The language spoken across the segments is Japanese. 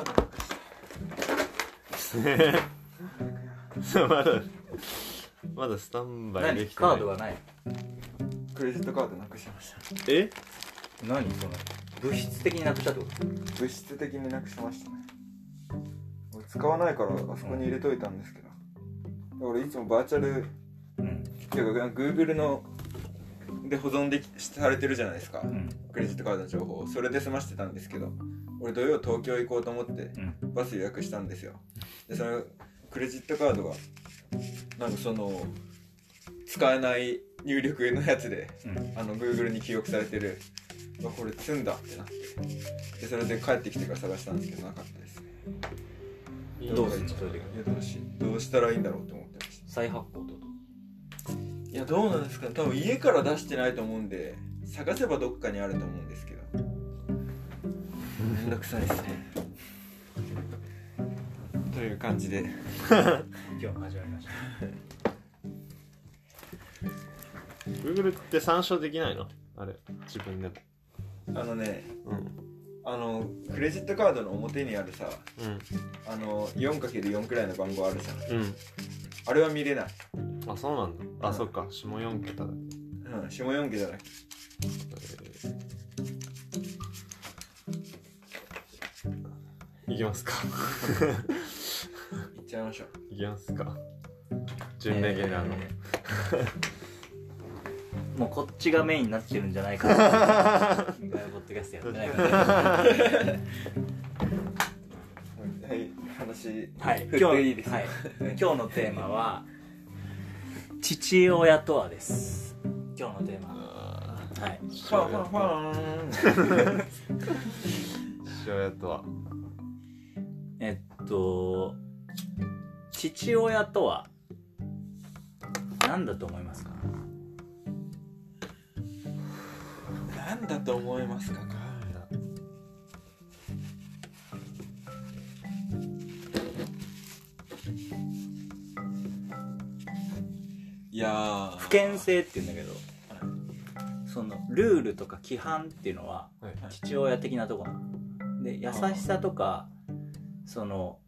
ードなくしたまだ まだスタンバイで何きてない。カードがない？クレジットカードなくしました。え？何その物質的になくしたってこと？物質的になくしましたね。俺使わないからあそこに入れといたんですけど。俺いつもバーチャルうん。っていうか Google ので保存できされてるじゃないですか、うん。クレジットカードの情報それで済ましてたんですけど俺土曜東京行こうと思ってうん。バス予約したんですよ。でそのクレジットカードがなんかその使えない入力のやつでうん。あの Google に記憶されてるこれ積んだってなって。でそれで帰ってきてから探したんですけどなかったですね。どうしどうしたらいいんだろうって思ってました。再発行ってこいやどうなんですかね。多分家から出してないと思うんで探せばどっかにあると思うんですけどめんどくさいですね。という感じで。と 今日も始まりました。Google って参照できないの？あれ自分でも。あのねうん。あのクレジットカードの表にあるさうあの 4×4 くらいの番号あるじゃん。ん。あれは見れない。うんあそうなんだ。あそっか。下4桁だ。うん下4桁だけ。いきますか。いっちゃいましょう。いきますか。準レギュラーの、えーもうこっちがメインになってるんじゃないか。な意外ポッドキャストやってないから。ねはい話はい、今日ていいですか？はい、今日のテーマは父親とはです。今日のテーマは。い。ファンファンファン父親とは えっと父親とは何だと思いますか？なんだと思いますかいやー。不健性って言うんだけどそのルールとか規範っていうのははい。父親的なとこなの。で優しさとかその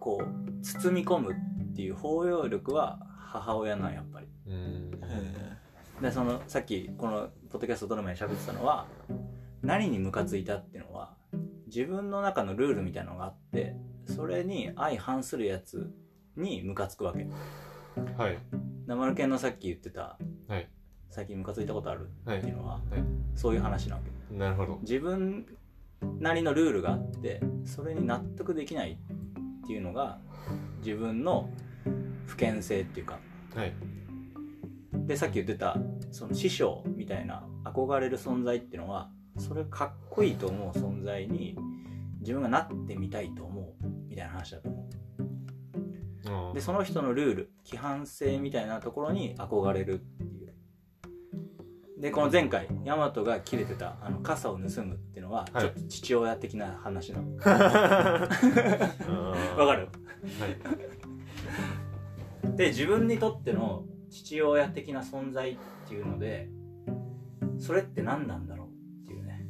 こう包み込むっていう包容力は母親なんやっぱり。うん。でそのさっきこのポッドキャスト撮る前に喋ってたのは何にムカついたっていうのは自分の中のルールみたいなのがあってそれに相反するやつにムカつくわけ。はい。生丸犬のさっき言ってたはい。最近ムカついたことあるはいっていうのは、はい。そういう話なわけ。なるほど。自分なりのルールがあってそれに納得できないっていうのが自分の不健性っていうか。はい。でさっき言ってたその師匠みたいな憧れる存在っていうのはそれかっこいいと思う存在に自分がなってみたいと思うみたいな話だと思あうでその人のルール規範性みたいなところに憧れるっていうでこの前回大和が切れてたあの傘を盗むっていうのははい。ちょっと父親的な話なの。あ わかる？はい。で自分にとっての父親的な存在っていうのでそれって何なんだろうっていうね。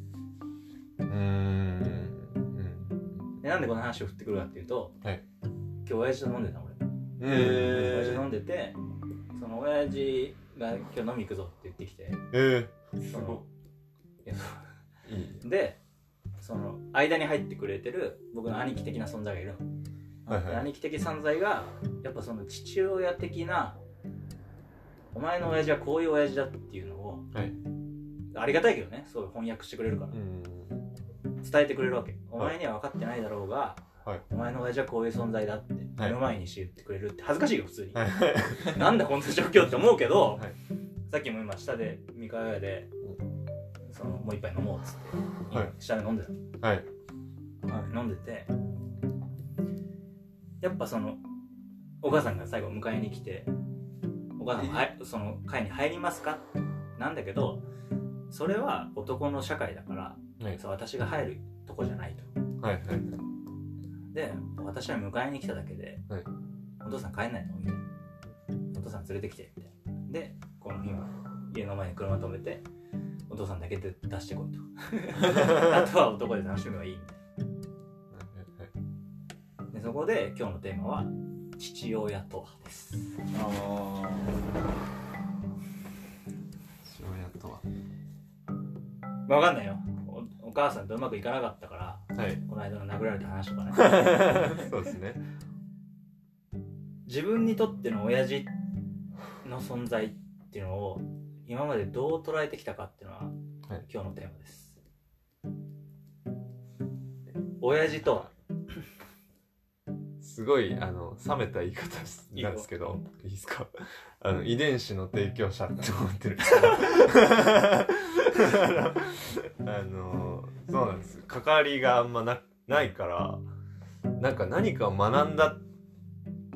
うーん。でなんでこの話を振ってくるかっていうと、はい。今日親父と飲んでた俺、うん親父と飲んでてその親父が今日飲み行くぞって言ってきて。えそのいやえいいでその間に入ってくれてる僕の兄貴的な存在がいるの、はいはい。で兄貴的存在がやっぱその父親的なお前の親父はこういう親父だっていうのをはい。ありがたいけどね。そう翻訳してくれるから。うん。伝えてくれるわけ。お前には分かってないだろうが、はいお前の親父はこういう存在だってはい。目の前にして言ってくれるって恥ずかしいよ普通に、はい。なんだこんな状況って思うけど、はい。さっきも今下で三河屋でそのもう一杯飲もうっつって、はい。下で飲んでたはい。飲んでてやっぱそのお母さんが最後迎えに来てお母さんもはいその会に入りますか？なんだけどそれは男の社会だからはい。私が入るとこじゃないと。はいはいで私は迎えに来ただけで、はい。お父さん帰んないの？みたいな。お父さん連れてきてみたいな。でこの日は家の前に車止めてお父さんだけで出してこいと。あとは男で楽しめばいい。みたいなでそこで今日のテーマは父親とはです。あ父親とは。まあ分かんないよおお母さんとうまくいかなかったからはい。この間の殴られた話とかね。そうですね。自分にとっての親父の存在っていうのを今までどう捉えてきたかっていうのは、はい。今日のテーマです。親父とは？すごいあの冷めた言い方なんですけどいいですか？あの遺伝子の提供者って思ってる。あのそうなんです。関わりがあんまなないからなんか何かを学んだ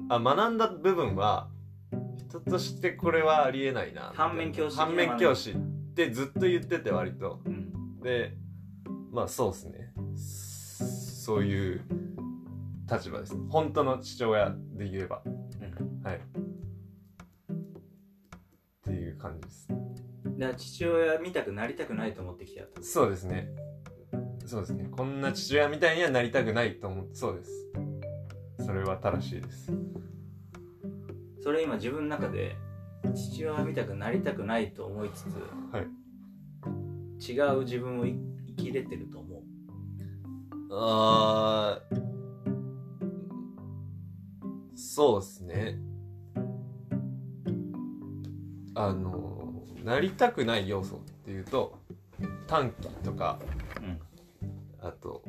あ学んだ部分は人としてこれはありえないな反面教師反面教師ってずっと言ってて割と。うん。でまあそうですね。そういう立場です。本当の父親で言えば。うん。はい。っていう感じです。だから父親見たくなりたくないと思ってきてやったそうですねそうですね。こんな父親みたいにはなりたくないと思ってそうです。それは正しいです。それ今自分の中で父親見たくなりたくないと思いつつはい。違う自分をい生きれてると思う。あーそうですね。あのなりたくない要素っていうと短期とかうんあと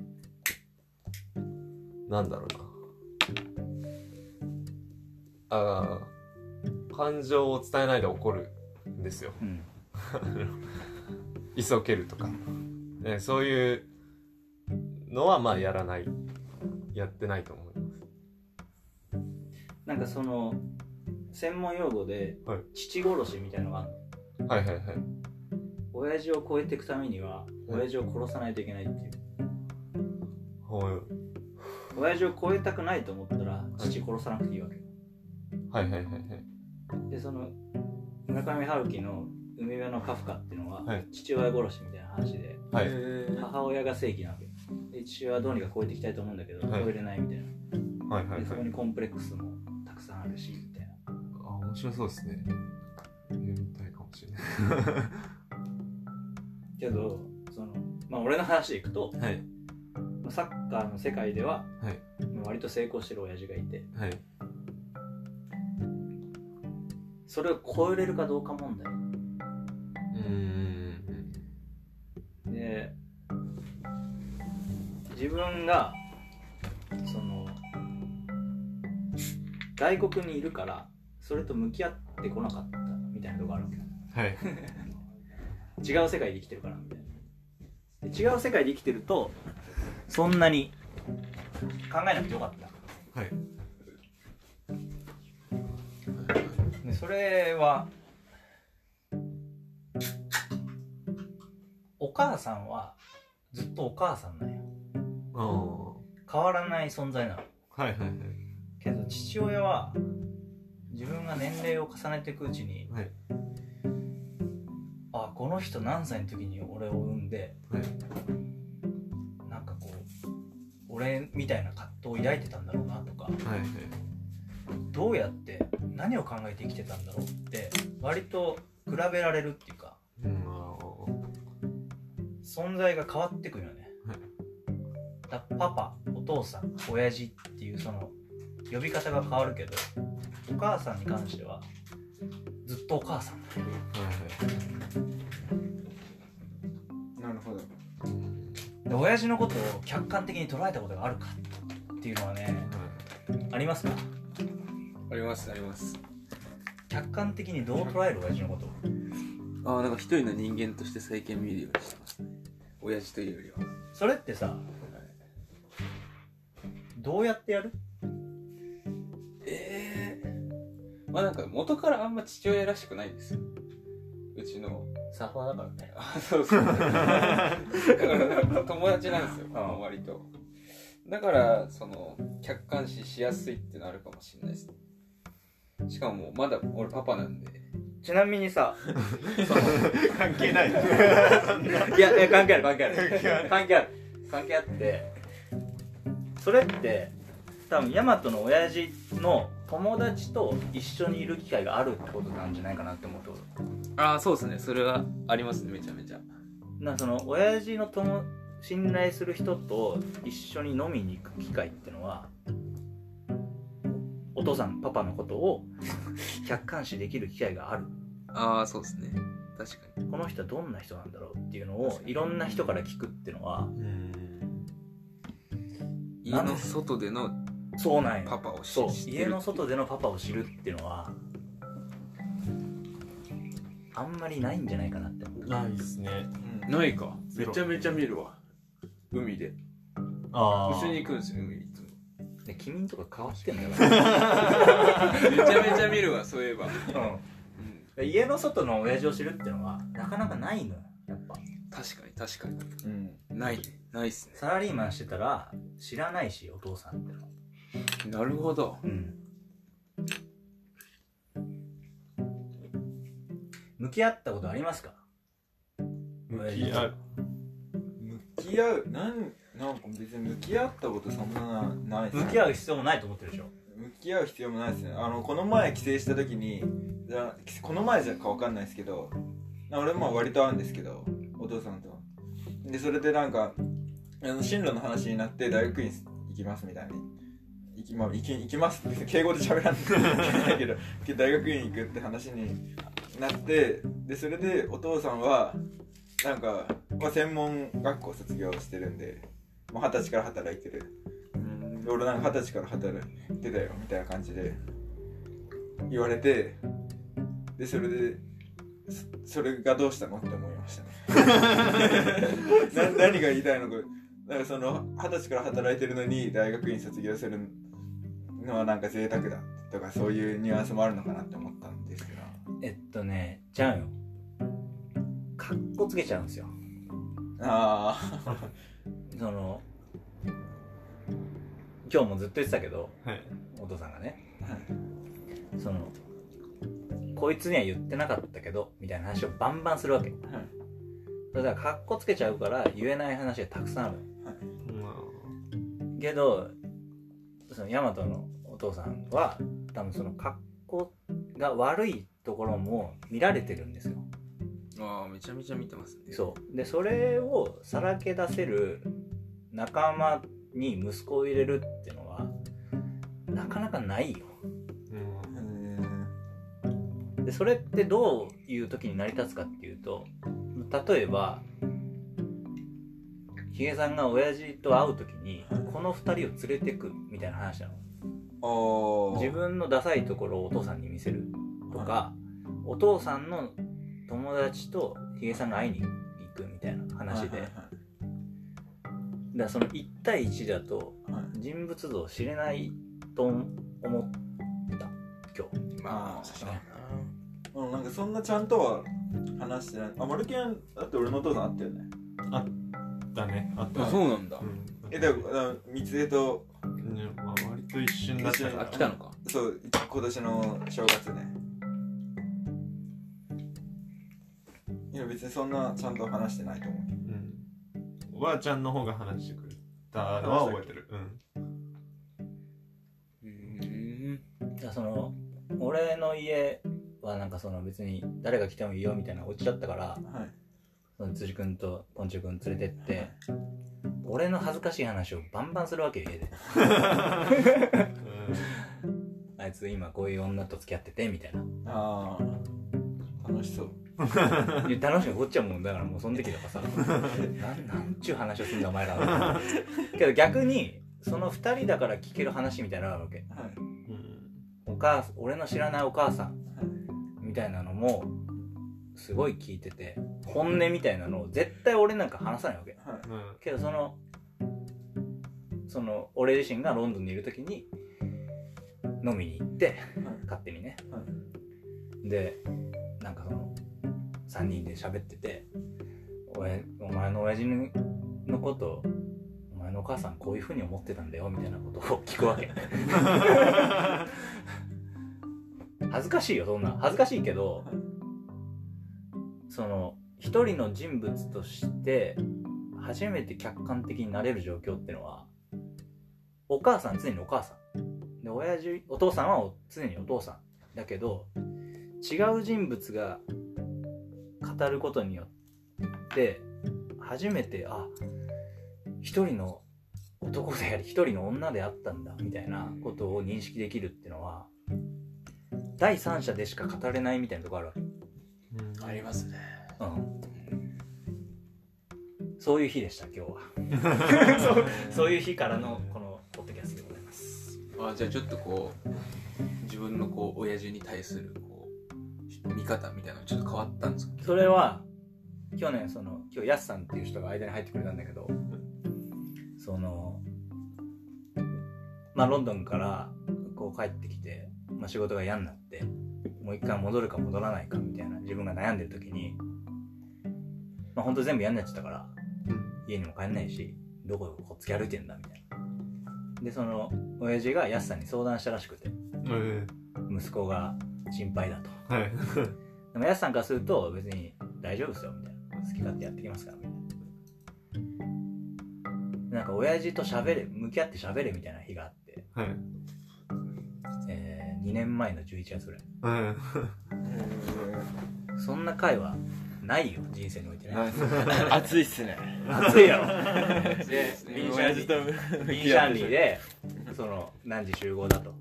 なんだろうな。あー感情を伝えないで怒るんですよ。うん。急けるとか、ね、そういうのはまあやらない。やってないと思います。なんかその専門用語ではい。父殺しみたいのがあるの。はいはいはい。親父を超えていくためには親父を殺さないといけないっていうはい。親父を超えたくないと思ったら父殺さなくていいわけ。よはいはいはいはい。でその村上春樹の「海辺のカフカ」っていうのは、はい。父親殺しみたいな話であはい。母親が正義なわけ。で父親はどうにか超えていきたいと思うんだけど、はい。超えれないみたいな。はいはいはい。でそこにコンプレックスもたくさんあるしみたいな。あ面白そうですね。読みたいかもしれない。けどそのまあ俺の話でいくとはい。まあサッカーの世界でははい。まあ割と成功してる親父がいて。はい。それを超えれるかどうか問題。うーんで自分がその外国にいるからそれと向き合ってこなかったみたいなとこあるわけ。よはい。違う世界で生きてるから。みたいなで違う世界で生きてるとそんなに考えなくてよかった。はい。でそれはお母さんはずっとお母さんなんよああは変わらない存在なの。いはいはい。けど父親は自分が年齢を重ねていくうちにはい。あこの人何歳の時に俺を産んではい俺みたいな葛藤を抱いてたんだろうなとかはいはい。どうやって何を考えて生きてたんだろうって割と比べられるっていうかうん。あ存在が変わってくるよね、はい。だパパお父さん親父っていうその呼び方が変わるけどお母さんに関してはずっとお母さんだよーはいなるほど。はいで親父のことを客観的に捉えたことがあるかっていうのはねありますか？ありますあります。客観的にどう捉える親父のことを？ああなんか一人の人間として最近見るようにしてますね。親父というよりは。それってさどうやってやる？ええまあなんか元からあんま父親らしくないですよ。うちのサーファーだからね。あ そうそうだから友達なんですよああ。割と。だからその客観視しやすいってのあるかもしれないです。ねしかもまだ俺パパなんで。ちなみにさ関係ない。いやいや関係ある関係ある。関係ある。関係あって。それって多分ヤマトの親父の友達と一緒にいる機会があるってことなんじゃないかなって思うってこと？ああそうですね。それはありますねめちゃめちゃ。なんかその親父の友信頼する人と一緒に飲みに行く機会ってのはお父さんパパのことを 客観視できる機会がある。ああそうですね。確かに。この人はどんな人なんだろうっていうのをいろんな人から聞くっていうのはうん。家の外でのそうなんよパパを知そう知ってる家の外でのパパを知るっていうのはあんまりないんじゃないかなって思う。ないですね。ないか。ゼロ。めちゃめちゃ見るわ。海で。あ一緒に行くんですよ海にいつも。で君んとか変わってんだよ、めちゃめちゃ見るわそういえば。うん、家の外の親父を知るっていうのはなかなかないのよやっぱ。確かに確かに。うん。ないねないっすね。サラリーマンしてたら知らないしお父さんってのなるほど。うん。向き合ったことありますか？向き合う。向き合う。なんなんか別に向き合ったことそんなないです向き合う必要もないと思ってるでしょ。向き合う必要もないですね。あのこの前帰省した時にじゃあこの前じゃかわかんないですけど俺も割と会うんですけどお父さんと。でそれでなんかあの進路の話になって大学院行きますみたいに。行き,、まあ、行き行きますって 敬語で喋らないけど 大学院行くって話になってでそれでお父さんはなんか、まあ、専門学校卒業してるんでもう二十歳から働いてる。で俺なんか二十歳から働いてたよみたいな感じで言われてでそれでそれがどうしたのって思いましたね。何が言いたいのか。なんかその二十歳から働いてるのに大学院卒業するのはなんか贅沢だとかそういうニュアンスもあるのかなって思ったんですけどえっとねちゃうよ。かっこつけちゃうんですよ。あ その今日もずっと言ってたけどはい。お父さんがね。あ、はい。そのこいつには言ってなかったけどみたいな話をバンバンするわけ。はい。それだからかっこつけちゃうから言えない話がたくさんある。けどそのヤマトのお父さんは多分その格好が悪いところも見られてるんですよ。ああめちゃめちゃ見てますね。そう。でそれをさらけ出せる仲間に息子を入れるっていうのはなかなかないよ。うん。でそれってどういう時に成り立つかっていうと例えばヒゲさんが親父と会う時にこの2人を連れてくみたいな話なの。自分のダサいところをお父さんに見せる。とかお父さんの友達とヒゲさんが会いに行くみたいな話で、はいはいだからその1対1だとはい。人物像を知れないと思った。今日。まあ確かにうん。なんかそんなちゃんとは話してない。あマルケンだって俺のお父さんあったよねだね。あった。なあそうなんだ。うん。えだから三つ江とねまあ割と一瞬だったあ来たのか。そう今年の正月ね。いや別にそんなちゃんと話してないと思う。うん。おばあちゃんの方が話してくれたのは覚えてる。うん。うん。だからその俺の家はなんかその別に誰が来てもいいよみたいなお家だったからはい辻君とポンチョ君連れてって俺の恥ずかしい話をバンバンするわけよ家で。あいつ今こういう女と付き合っててみたいな。ああ。楽しそう。いや楽しいこっちはもうだからもうその時とかさなんなんちゅう話をすんだお前らけど逆にその2人だから聞ける話みたいなのがあるわけ。はい。うんお母さん俺の知らないお母さん。はい。みたいなのもすごい聞いてて本音みたいなのを絶対俺なんか話さないわけ。けどそのその俺自身がロンドンにいる時に飲みに行って勝手にね、はでなんかその3人で喋ってておや「お前の親父のことお前のお母さんこういうふうに思ってたんだよ」みたいなことを聞くわけ。恥ずかしいよそんな。恥ずかしいけどはいその一人の人物として初めて客観的になれる状況ってのはお母さん常にお母さん。で親父お父さんは常にお父さん。だけど違う人物が語ることによって初めてあ一人の男であり一人の女であったんだみたいなことを認識できるっていうのは第三者でしか語れないみたいなとこあるわけ、ありますね。うん、そういう日でした今日は。そ うそういう日からのこのポッドキャストでございます。あじゃあちょっとこう自分のこう親父に対するこう見方みたいなのちょっと変わったんですか？それは去年その今日ヤスさんっていう人が間に入ってくれたんだけどそのまあロンドンからこう帰ってきて、まあ、仕事が嫌になってもう一回戻るか戻らないかみたいな自分が悩んでる時にまあ本当全部嫌になっちゃったから家にも帰んないしどここっつき歩いてんだみたいな。でその親父がヤスさんに相談したらしくてえ。息子が心配だと。えはい。でもやすさんからすると別に大丈夫ですよみたいな。好き勝手やってきますからみたいな。なんか親父と喋れ向き合って喋れみたいな日があって、はい。え2年前の11月ぐらい。うん。そんな回はないよ人生においてね。熱いっすね。熱いやろ。で ビンシャンリー。ビンシャンリーでその何時集合だと。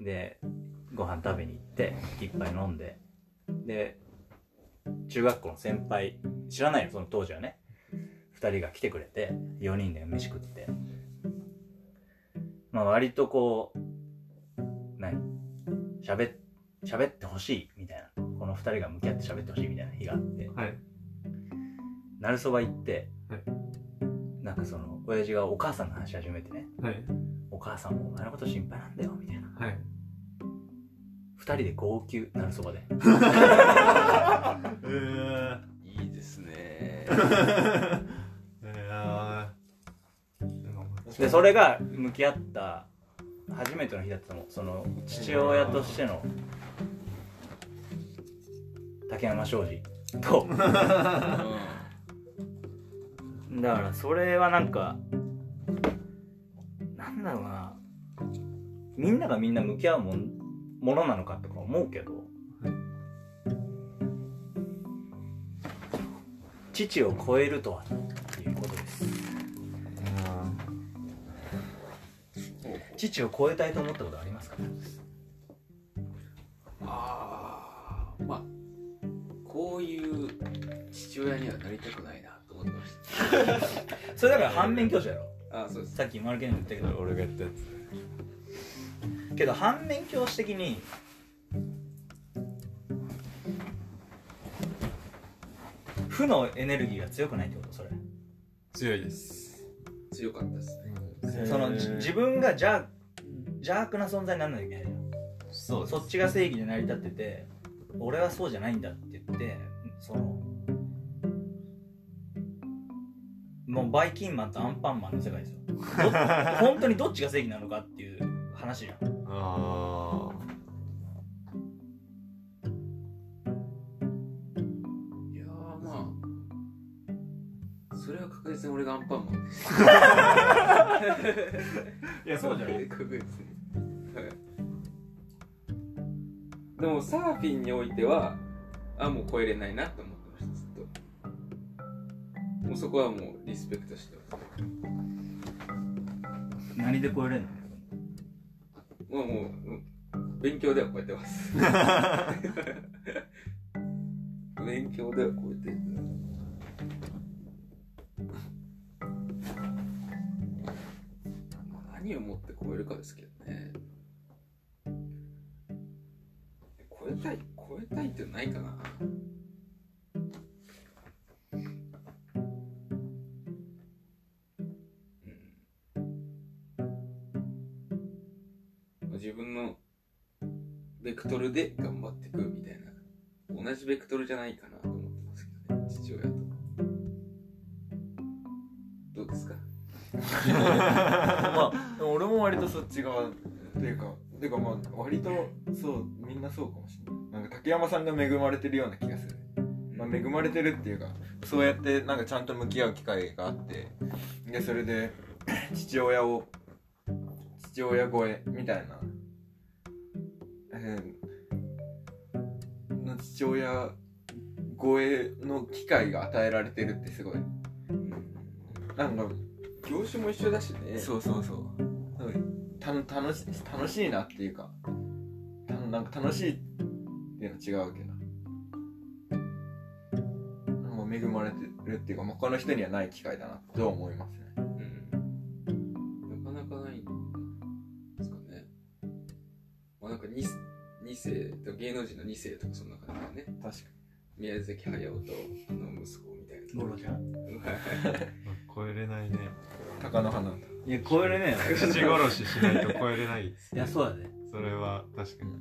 でご飯食べに行って一杯飲んで。で中学校の先輩知らないよその当時はね。2人が来てくれて4人で飯食って。まあ割とこう何？喋っ喋ってほしいみたいな。この2人が向き合って喋ってほしいみたいな日があって。はい。なるそば行って、はい。なんかその親父がお母さんの話し始めてね。はい。お母さんもお前のこと心配なんだよみたいな。はい。2人で号泣なるそばで。え いいですね。えでそれが向き合った初めての日だったの。その父親としての竹山庄司と。だからそれはなんかなんだろうな。みんながみんな向き合うもんものなのかとか思うけど。父を超えるとは父を超えたいと思ったことありますか？ああまあこういう父親にはなりたくないなと思ってまし それだから反面教師やろ？たあそうです。さっきマルケンも言ったけど。俺がやったやつ。けど反面教師的に負のエネルギーが強くないってこと？それ。強いです。強かったですねそのじ自分が邪邪悪な存在にならなきゃいけないじゃんそうそっちが正義で成り立ってて俺はそうじゃないんだって言ってそのもうバイキンマンとアンパンマンの世界ですよ。ど 本当にどっちが正義なのかっていう話じゃん。あそれは確実に俺がアンパンマン。いやそうじゃない確実に。はい。でもサーフィンにおいてはあもう超えれないなと思ってましたずっと。もうそこはもうリスペクトしてます。何で超えれんの？もう勉強では超えてます。勉強では超えてって超えるかですけどね。超えたい超えたいってないかな？自分のベクトルで頑張っていくみたいな。同じベクトルじゃないかなと思ってますけどね父親と。どうですか？まあ割とそっち側っていうかていうかまあ割とそうみんなそうかもしれない。なんか竹山さんが恵まれてるような気がする、まあ、恵まれてるっていうかそうやってなんかちゃんと向き合う機会があってでそれで 父親を父親超えみたいな、えーの父親超えの機会が与えられてるってすごい。なんか業種も一緒だしね。そうそうそうた楽し楽しいなっていうかたなんか楽しいっていうのは違うけどなんか恵まれてるっていうか他の人にはない機会だなと思いますね。うん。なかなかないんですかね。まあなんか 2, 二世と芸能人の2世とかそんな感じだよね。確か宮崎駿とあの息子みたいな。ゴロちゃん。超えれないねに貴乃花いや超えれね。えよ父殺ししないと超えれないですいやそうだね。それは確かに。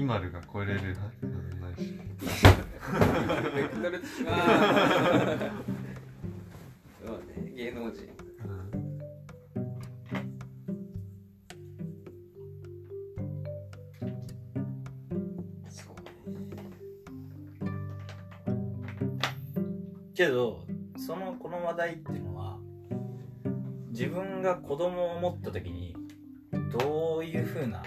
イマルが超えれるはずないし。ベクトル的なそうね芸能人。けど題っていうのは自分が子供を持った時にどういうふうな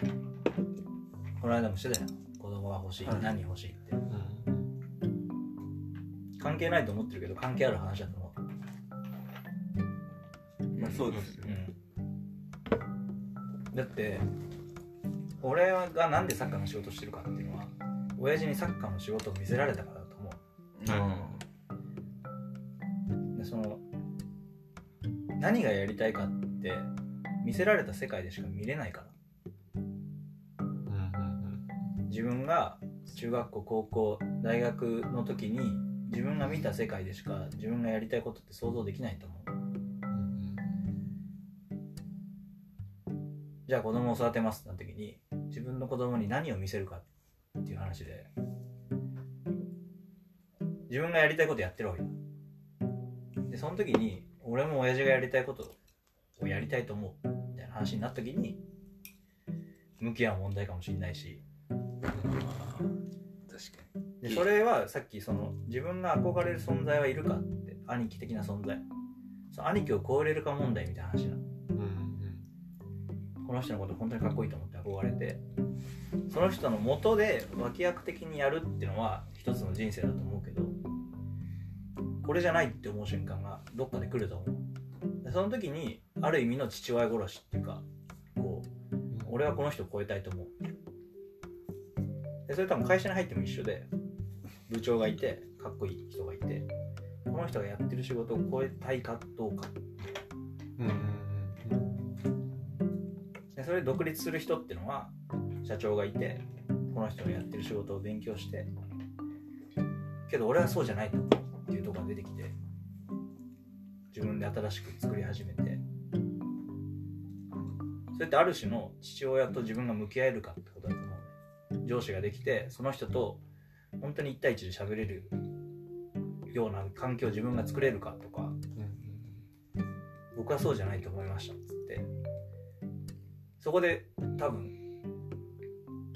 この間もしてたよ子供が欲しい、はい。何欲しいって。関係ないと思ってるけど関係ある話だと思まあそうですう、うん、だって俺がなんでサッカーの仕事してるかっていうのは親父にサッカーの仕事を見せられたか何がやりたいかって見せられた世界でしか見れないから。自分が中学校高校大学の時に自分が見た世界でしか自分がやりたいことって想像できないと思う。じゃあ子供を育てますってな時に自分の子供に何を見せるかっていう話で自分がやりたいことやってるわけだでその時に俺も親父がやりたいことをやりたいと思うみたいな話になった時に向き合う問題かもしれないし。確かでそれはさっきその自分が憧れる存在はいるかって兄貴的な存在。その兄貴を超えれるか問題みたいな話なの。うんうん。この人のこと本当にかっこいいと思って憧れてその人の元で脇役的にやるっていうのは一つの人生だと思うけどこれじゃないって思う瞬間がどっかで来ると思う。でその時にある意味の父親殺しっていうかこう俺はこの人を超えたいと思う。でそれ多分会社に入っても一緒で部長がいてかっこいい人がいてこの人がやってる仕事を超えたいかどうか。でそれで独立する人っていうのは社長がいてこの人がやってる仕事を勉強して。けど俺はそうじゃないと思うっていうところが出てきて自分で新しく作り始めて。それってある種の父親と自分が向き合えるかってことだと思う上司ができてその人と本当に1対1で喋れるような環境を自分が作れるかとか僕はそうじゃないと思いましたっつって。そこで多分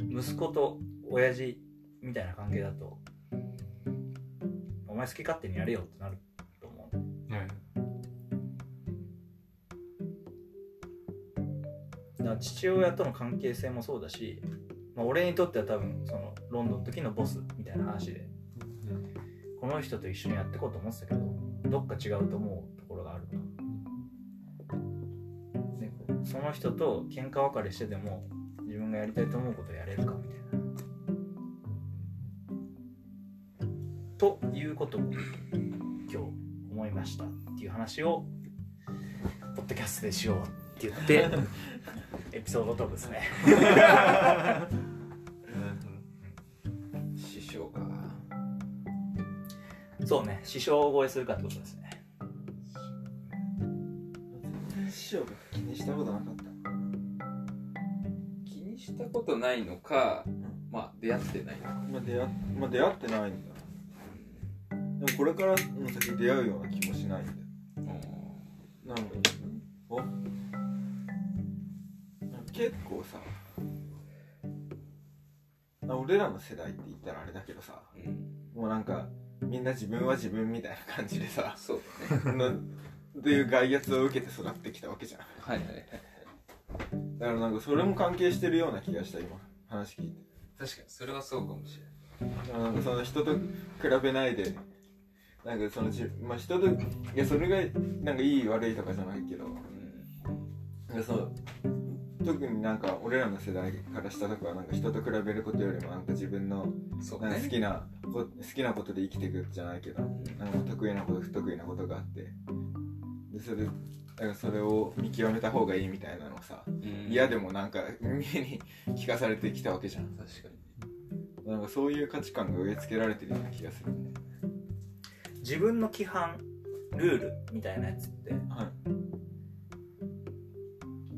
息子と親父みたいな関係だとお前好き勝手にやれよってなると思う。うんだから父親との関係性もそうだし、まあ、俺にとっては多分そのロンドンの時のボスみたいな話でこの人と一緒にやっていこうと思ってたけどどっか違うと思うところがあるその人と喧嘩別れしてでも自分がやりたいと思うことをやれるかみたいな。ということを今日思いましたっていう話をポッドキャストでしようって言って エピソードトークですね。師匠か。そうね師匠を超えするかってことですね。師匠が気にしたことなかった。気にしたことないのか、ん。まあ出会ってないのか。まあ出会まあ出会ってないんだでもこれからの先出会うような気もしないんだよ。なんかお結構さあ俺らの世代って言ったらあれだけどさうん。もうなんかみんな自分は自分みたいな感じでさそうだね。なっていう外圧を受けて育ってきたわけじゃん。はいはい。はいだからなんかそれも関係してるような気がした今。話聞いて。確かに。それはそうかもしれないなんかその人と比べないでなんかそのじまあ人といやそれがなんかいい悪いとかじゃないけどなんかそう特になんか俺らの世代からしたとかはなんか人と比べることよりもなんか自分のそうなんか好ねきなこ好きなことで生きていくじゃないけどなんか得意なこと不得意なことがあって。でそれだからそれを見極めた方がいいみたいなのをさうん。嫌でもなんか耳に聞かされてきたわけじゃん。確かに。なんかそういう価値観が植え付けられてるような気がするね自分の規範ルールみたいなやつってはい。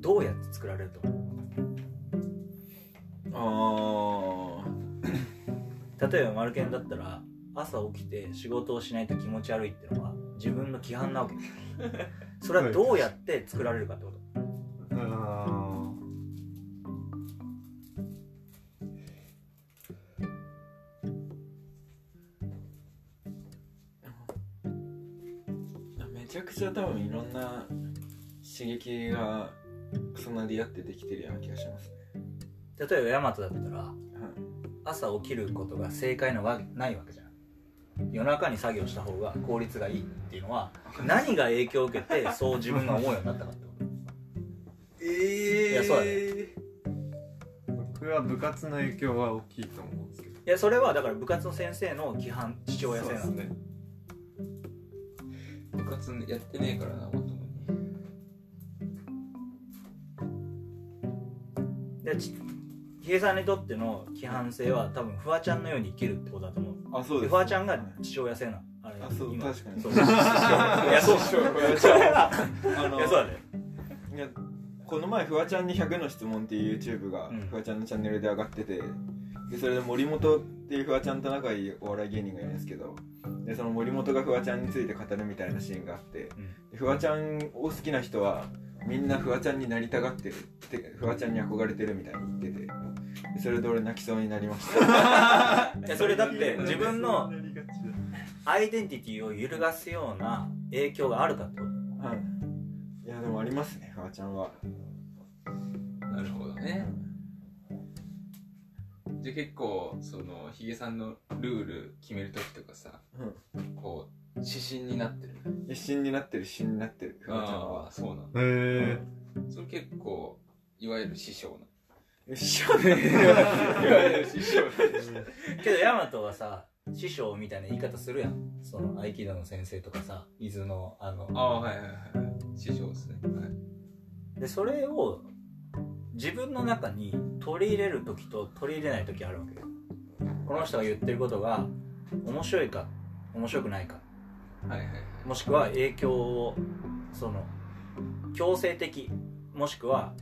どうやって作られると思う？あ 例えばマルケンだったら朝起きて仕事をしないと気持ち悪いっていうのは自分の規範なわけ。それはどうやって作られるかってこと？ああちゃくちゃ多分いろんな刺激が重なり合ってできてるような気がしますね。例えばヤマトだったらはい。朝起きることが正解のわないわけじゃん。夜中に作業した方が効率がいいっていうのは何が影響を受けてそう自分が思うようになったかってこと。えいやそうだね。僕は部活の影響は大きいと思うんですけど。いやそれはだから部活の先生の規範父親制なのね。部活やってねえからなまともに。でちヒゲさんにとっての規範性は多分フワちゃんのように生きるってことだと思う。あそうですでフワちゃんが父親性なのあれあそう今。確かに。そう。いや そう。あのいやそうだね。いやこの前フワちゃんに100の質問っていう YouTube がうん。フワちゃんのチャンネルで上がっててでそれで森本っていうフワちゃんと仲いいお笑い芸人がいるんですけどでその森本がフワちゃんについて語るみたいなシーンがあってでフワちゃんを好きな人はみんなフワちゃんになりたがってるってフワちゃんに憧れてるみたいに言っててでそれで俺泣きそうになりました。いやそれだって 自分の アイデンティティを揺るがすような影響があるかってこと。はい。いやでもありますねフワちゃんは。なるほどねじゃあ結構そのヒゲさんのルール決める時とかさこう指針になってる一心になってる一心になってるフワちゃんあは。あそうなんだ。へえそれ結構いわゆる師匠な一緒ねいわゆる師匠けどヤマトはさ師匠みたいな言い方するやん。その合気道の先生とかさ伊豆のあのああはいはいはい。師匠ですね。はい。でそれを自分の中に取り入れる時と取り入れない時あるわけよ。この人が言ってることが面白いか面白くないか。はいはいもしくは影響をその強制的もしくは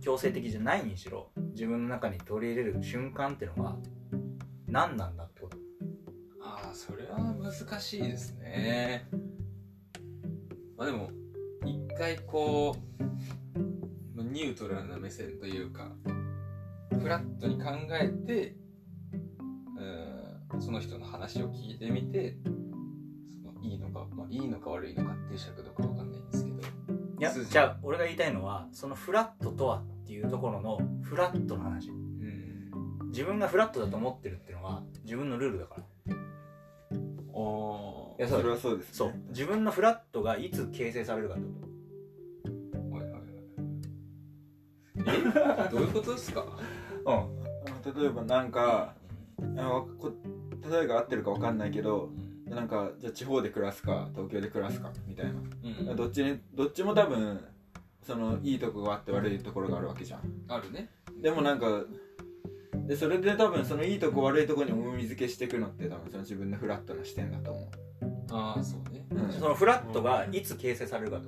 強制的じゃないにしろ自分の中に取り入れる瞬間っていうのは何なんだってこと。ああそれは難しいですね。まあでも一回こうまあニュートラルな目線というかフラットに考えてうんその人の話を聞いてみてそのいいのか、まあ、いいのか悪いのかっていう尺度かわかんないんですけど。いや筋。じゃあ俺が言いたいのはそのフラットとはっていうところのフラットの話。うん。自分がフラットだと思ってるっていうのは自分のルールだから。あいやそれはそうです、ね、そう。自分のフラットがいつ形成されるかってこあ どういうことですか？とあの例えばなんかあのこ例えが合ってるかわかんないけどなんかじゃあ地方で暮らすか東京で暮らすかみたいな。うんどっちにどっちも多分そのいいとこがあって悪いところがあるわけじゃん。あるね。でもなんかでそれで多分そのいいとこ悪いとこに重み付けしていくのって多分その自分のフラットな視点だと思ああそうね。う、うん。そのフラットがいつ形成されるかっ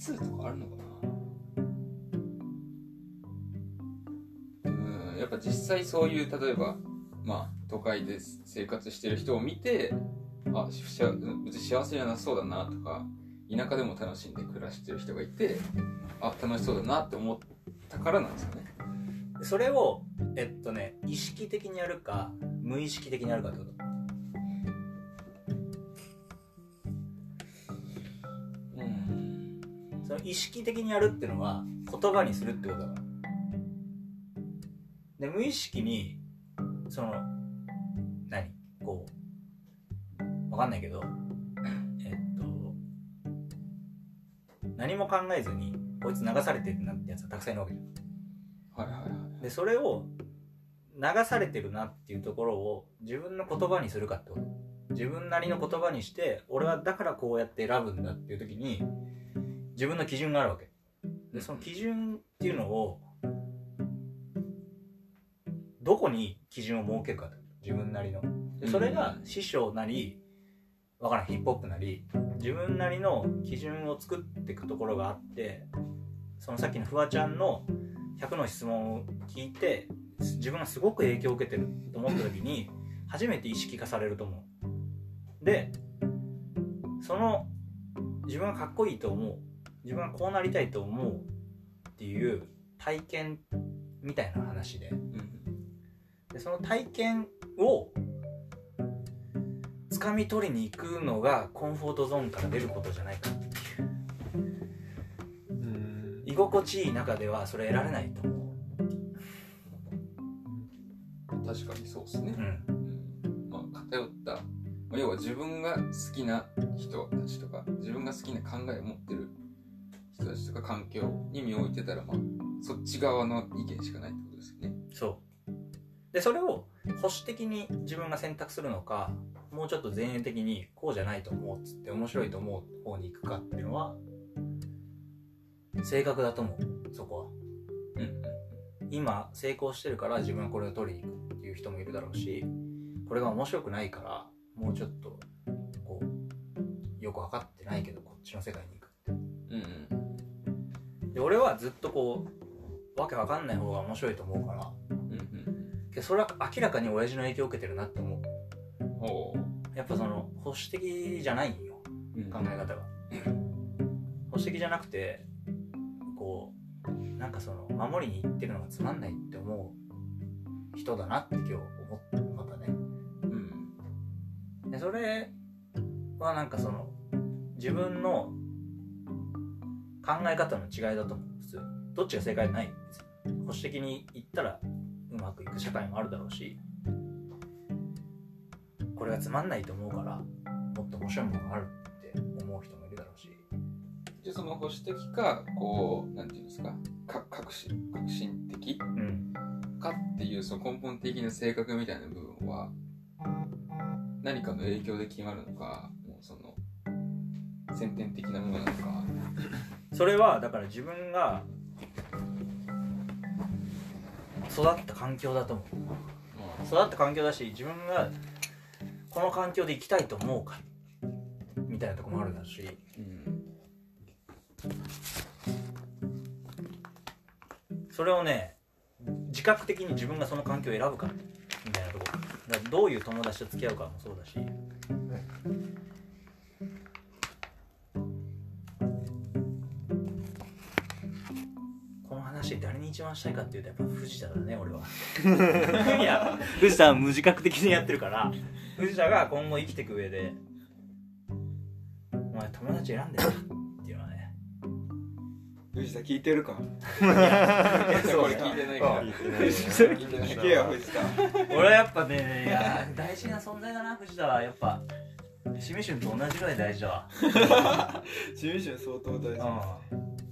2とかあるのかな？うんやっぱ実際そういう例えばまあ都会で生活してる人を見てあ別に幸せじゃなそうだなとか田舎でも楽しんで暮らしてる人がいてあ楽しそうだなって思ったからなんですよね。それをえっとね意識的にやるか無意識的にやるかってこと。その意識的にやるっていうのは言葉にするってことだから。で無意識にその何？こうわかんないけどえっと何も考えずにこいつ流されてるなってやつがたくさんいるわけじゃん。はいはいはいでそれを流されてるなっていうところを自分の言葉にするかってこと。自分なりの言葉にして俺はだからこうやって選ぶんだっていう時に自分の基準があるわけ。でその基準っていうのをどこに基準を設けるかと。自分なりの。でそれが師匠なりわからんヒップホップなり自分なりの基準を作っていくところがあってそのさっきのフワちゃんの100の質問を聞いて自分がすごく影響を受けてると思った時に初めて意識化されると思う。でその自分がかっこいいと思う自分がこうなりたいと思うっていう体験みたいな話で。うんでその体験を掴み取りに行くのがコンフォートゾーンから出ることじゃないかっていう。うん。居心地いい中ではそれ得られないと思う。確かにそうですね。う、ん。うん。まあ、偏った、まあ、要は自分が好きな人たちとか自分が好きな考えを持ってる人たちとか環境に身を置いてたら、まあ、そっち側の意見しかないってことですよね。そう。でそれを保守的に自分が選択するのかもうちょっと前衛的にこうじゃないと思うっつって面白いと思う方に行くかっていうのは正確だと思う。そこは。うん。うん今成功してるから自分はこれを取りに行くっていう人もいるだろうしこれが面白くないからもうちょっとこうよく分かってないけどこっちの世界に行くって。うんうんで俺はずっとこうわけわかんない方が面白いと思うから。うんうん。けどそれは明らかに親父の影響を受けてるなって思う。う。んほやっぱその保守的じゃないんよ。う、うん。考え方が。保守的じゃなくてこうなんかその守りに行ってるのがつまんないって思う人だなって今日思ったね。うん。でそれはなんかその自分の考え方の違いだと思う。普通。どっちが正解じゃない？別に。保守的に言ったらうまくいく社会もあるだろうしこれがつまんないと思うからもっと面白いものがあるって思う人もいるだろうし。じゃあその保守的かこうなんていうんですかか革新革新的うんかっていうその根本的な性格みたいな部分は何かの影響で決まるのか先天的なものなのか。それはだから自分が育った環境だと思う。育った環境だし自分がこの環境で生きたいと思うか。みたいなとこもあるだしうんそれをね自覚的に自分がその環境を選ぶか。みたいなとこ。だどういう友達と付き合うかもそうだし。この話誰に一番したいかっていうとやっぱ藤田だね俺は。いや藤田は無自覚的にやってるから。藤田が今後生きていく上でお前友達選んでるなっていうのはね。藤田聞いてるか？これ聞いてないから。う。ん聞いてない聞けよ藤田俺はやっぱねいや大事な存在だな藤田はやっぱ。しみしゅんと同じぐらい大事だわ。シミュシュン相当大事。そうっ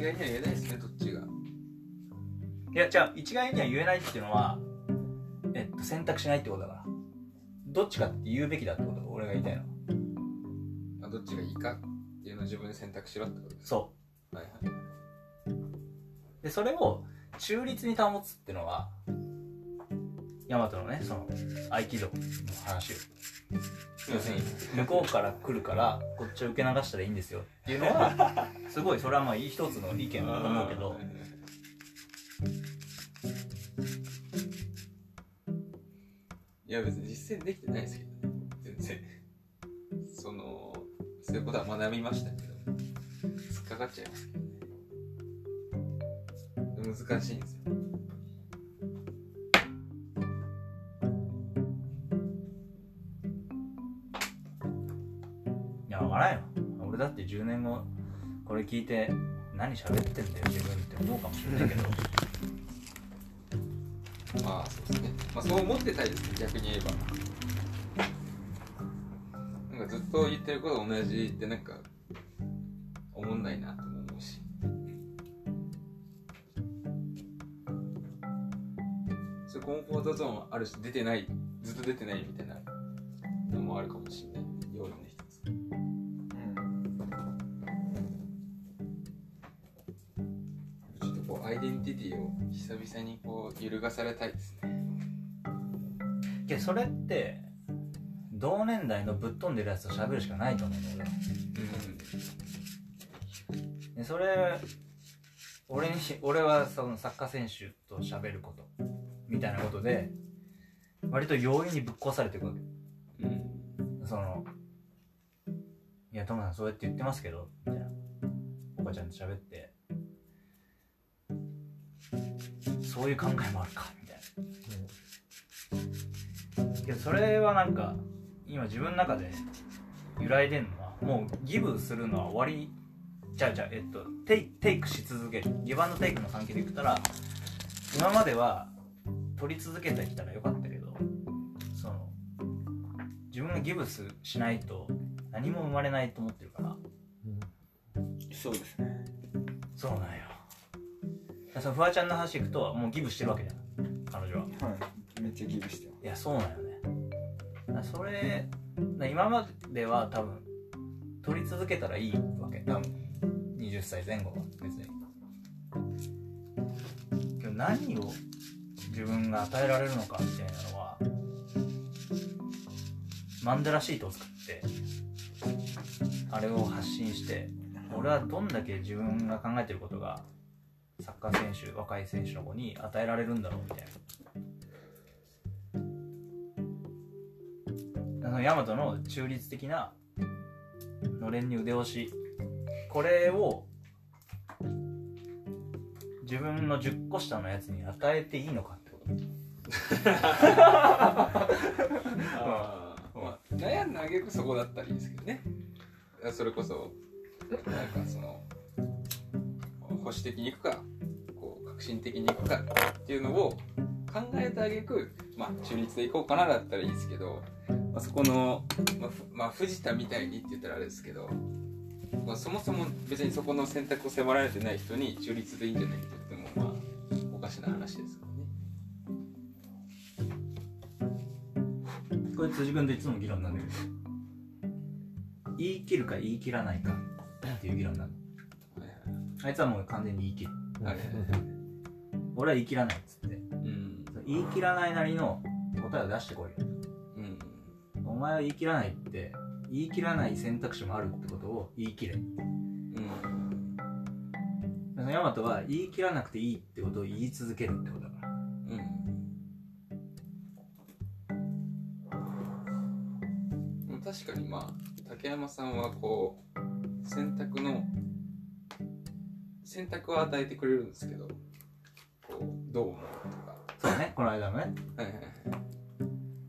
一概には言えないですねどっちが。いやじゃあ一概には言えないっていうのはえっと選択しないってことだから。どっちかって言うべきだってこと俺が言いたいの。はまあどっちがいいかっていうのを自分で選択しろってことですそはいはい。うでそれを中立に保つっていうのは大和のねその合気道の話。を要するに向こうから来るからこっちを受け流したらいいんですよっていうのは すごいそれはまあ一つの意見だと思うけど。いや別に実践できてないですけどね全然。そのそういうことは学びましたけど突っかかっちゃいますけどね。難しいんですよや分からんよ。俺だって10年後これ聞いて何喋ってんだよ自分って思うかもしれないけど。まあそうですね。まあそう思ってたいですね逆に言えば。なんかずっと言ってること同じってなんか思んないなと思うし。そうコンフォートゾーンあるし出てないずっと出てないみたいなのもあるかもしれない。要因の一イデンティティを久々にこう揺るがされたいですね。けどそれって同年代のぶっ飛んでるやつと喋るしかないと思うんだよ俺はでそれ俺にし俺はそのサッカー選手と喋ることみたいなことで割と容易にぶっ壊されていくわけ。うん。うんその「いやトムさんそうやって言ってますけど」みたいな。おばちゃんと喋って「そういう考えもあるか」みたいな。けどそれはなんか今自分の中で揺らいでんのはもうギブするのは終わり。じゃあじゃあえっとテイテイクし続ける。ギブアンドテイクの関係で言ったら今までは取り続けてきたらよかったけどその自分がギブスしないと何も生まれないと思ってるから。そうですね。そうなんよそのフワちゃんの話いくともうギブしてるわけじゃん。彼女は。はい。めっちゃギブしてまいやそうなんよね。それ今までは多分取り続けたらいいわけ。多分。20歳前後は別に。けど何を自分が与えられるのかみたいなのはマンデラシートを作ってあれを発信して俺はどんだけ自分が考えてることがサッカー選手若い選手の子に与えられるんだろうみたいな。あのヤマトの中立的なのれんに腕押し。これを自分の10個下のやつに与えていいのかってこと。まあ、悩んだあげくそこだったらいいですけどね。それこそなんかその保守的にいくかこう革新的にいくかっていうのを考えてあげくまあ中立でいこうかなだったらいいですけど、まあ、そこの、まあまあ、藤田みたいにって言ったらあれですけど、まあ、そもそも別にそこの選択を迫られてない人に中立でいいんじゃないって言ってもまあおかしな話ですからね。これ辻君といつも議論なんだけど言い切るか言い切らないかっていう議論なのあいつはもう完全に言い切る。俺は言い切らないっつって。うん。言い切らないなりの答えを出してこいよ。うん。お前は言い切らないって言い切らない選択肢もあるってことを言い切れ。うん。ヤマトは言い切らなくていいってことを言い続けるってことだから。確かにまあ竹山さんはこう選択の選択を与えてくれるんですけどこうどう思うとそうねこの間のね。かはいはい。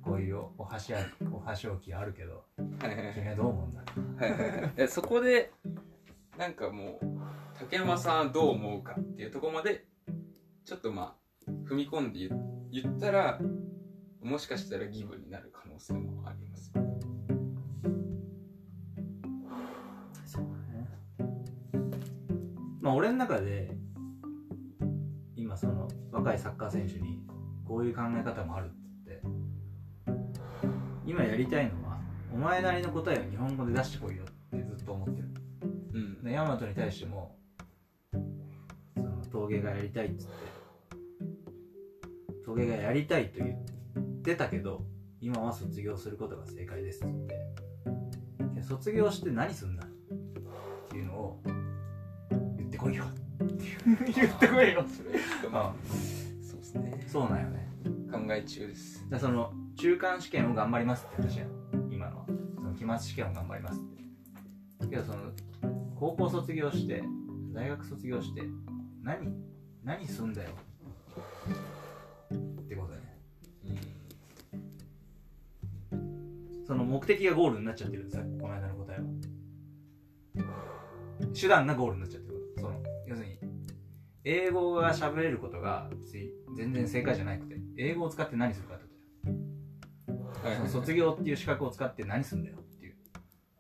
こういうお箸あお箸置きあるけどはいはいはい。君はどう思うんだ？はいはいはい。えそこでなんかもう竹山さんはどう思うかっていうところまでちょっとまあ踏み込んで言言ったらもしかしたらギブになる可能性もあまあ俺の中で今その若いサッカー選手にこういう考え方もあるっつって今やりたいのはお前なりの答えを日本語で出してこいよってずっと思ってる。うん。でヤマトに対してもその陶芸がやりたいっつって陶芸がやりたいと言ってたけど今は卒業することが正解ですっつって。で卒業して何すんだこいよ。言ってこいよ。それちょっとまあ。そうですね。そうなんよね。考え中です。でその中間試験を頑張りますって話やん。今のは。その期末試験を頑張りますって。けどその高校卒業して大学卒業して何何すんだよ。ってことだよね。うん。その目的がゴールになっちゃってるさこの間の答えは。手段がゴールになっちゃってる要するに英語が喋れることが全然正解じゃなくて英語を使って何するかってことはい。その卒業っていう資格を使って何するんだよっていう。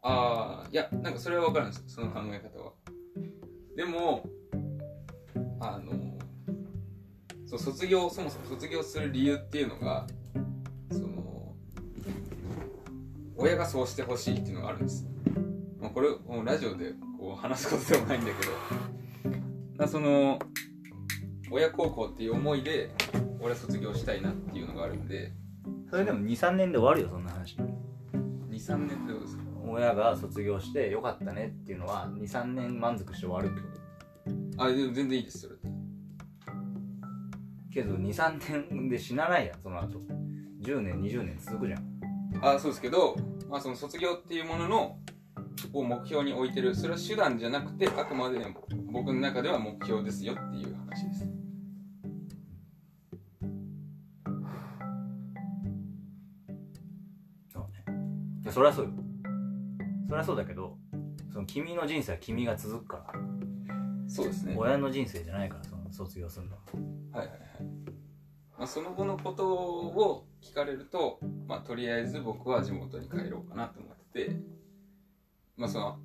ああいやなんかそれは分かるんです。その考え方は。でもあのそう卒業そもそも卒業する理由っていうのがその親がそうしてほしいっていうのがあるんです、まあ、これもうラジオでこう話すことでもないんだけどまあその親孝行っていう思いで俺は卒業したいなっていうのがあるんで。それでも23年で終わるよそんな話。23年ってどうですか？親が卒業してよかったねっていうのは23年満足して終わるってこと。あでも全然いいですそれ。けど23年で死なないやんその後。10年20年続くじゃん。あそうですけど、まあ、その卒業っていうもののを目標に置いてる。それは手段じゃなくてあくまで僕の中では目標ですよっていう話です。そうね。いやそりゃそうよ。そりゃそうだけどその君の人生は君が続くから。そうですね。はい親の人生じゃないからその卒業するのは。はいはい、まあ、その後のことを聞かれると、まあ、とりあえず僕は地元に帰ろうかなと思っててまあその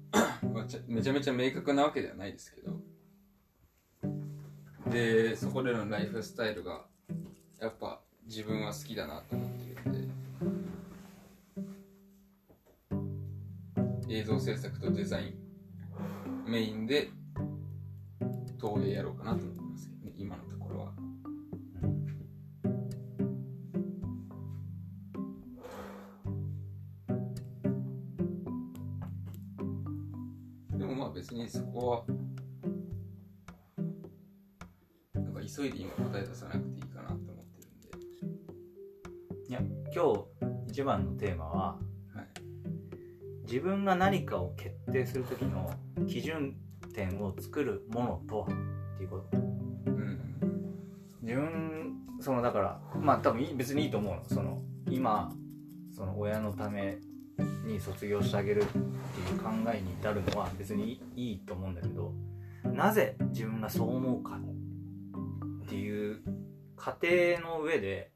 めちゃめちゃ明確なわけではないですけど。でそこでのライフスタイルがやっぱ自分は好きだなと思ってるんで。映像制作とデザインメインで東映やろうかなと思って。テーマははい。自分が何かを決定する時の基準点を作るものとは？っていうこと。うん。自分そのだからまあ多分別にいいと思うの。その今その親のために卒業してあげるっていう考えに至るのは別にいいと思うんだけどなぜ自分がそう思うかっていう過程の上で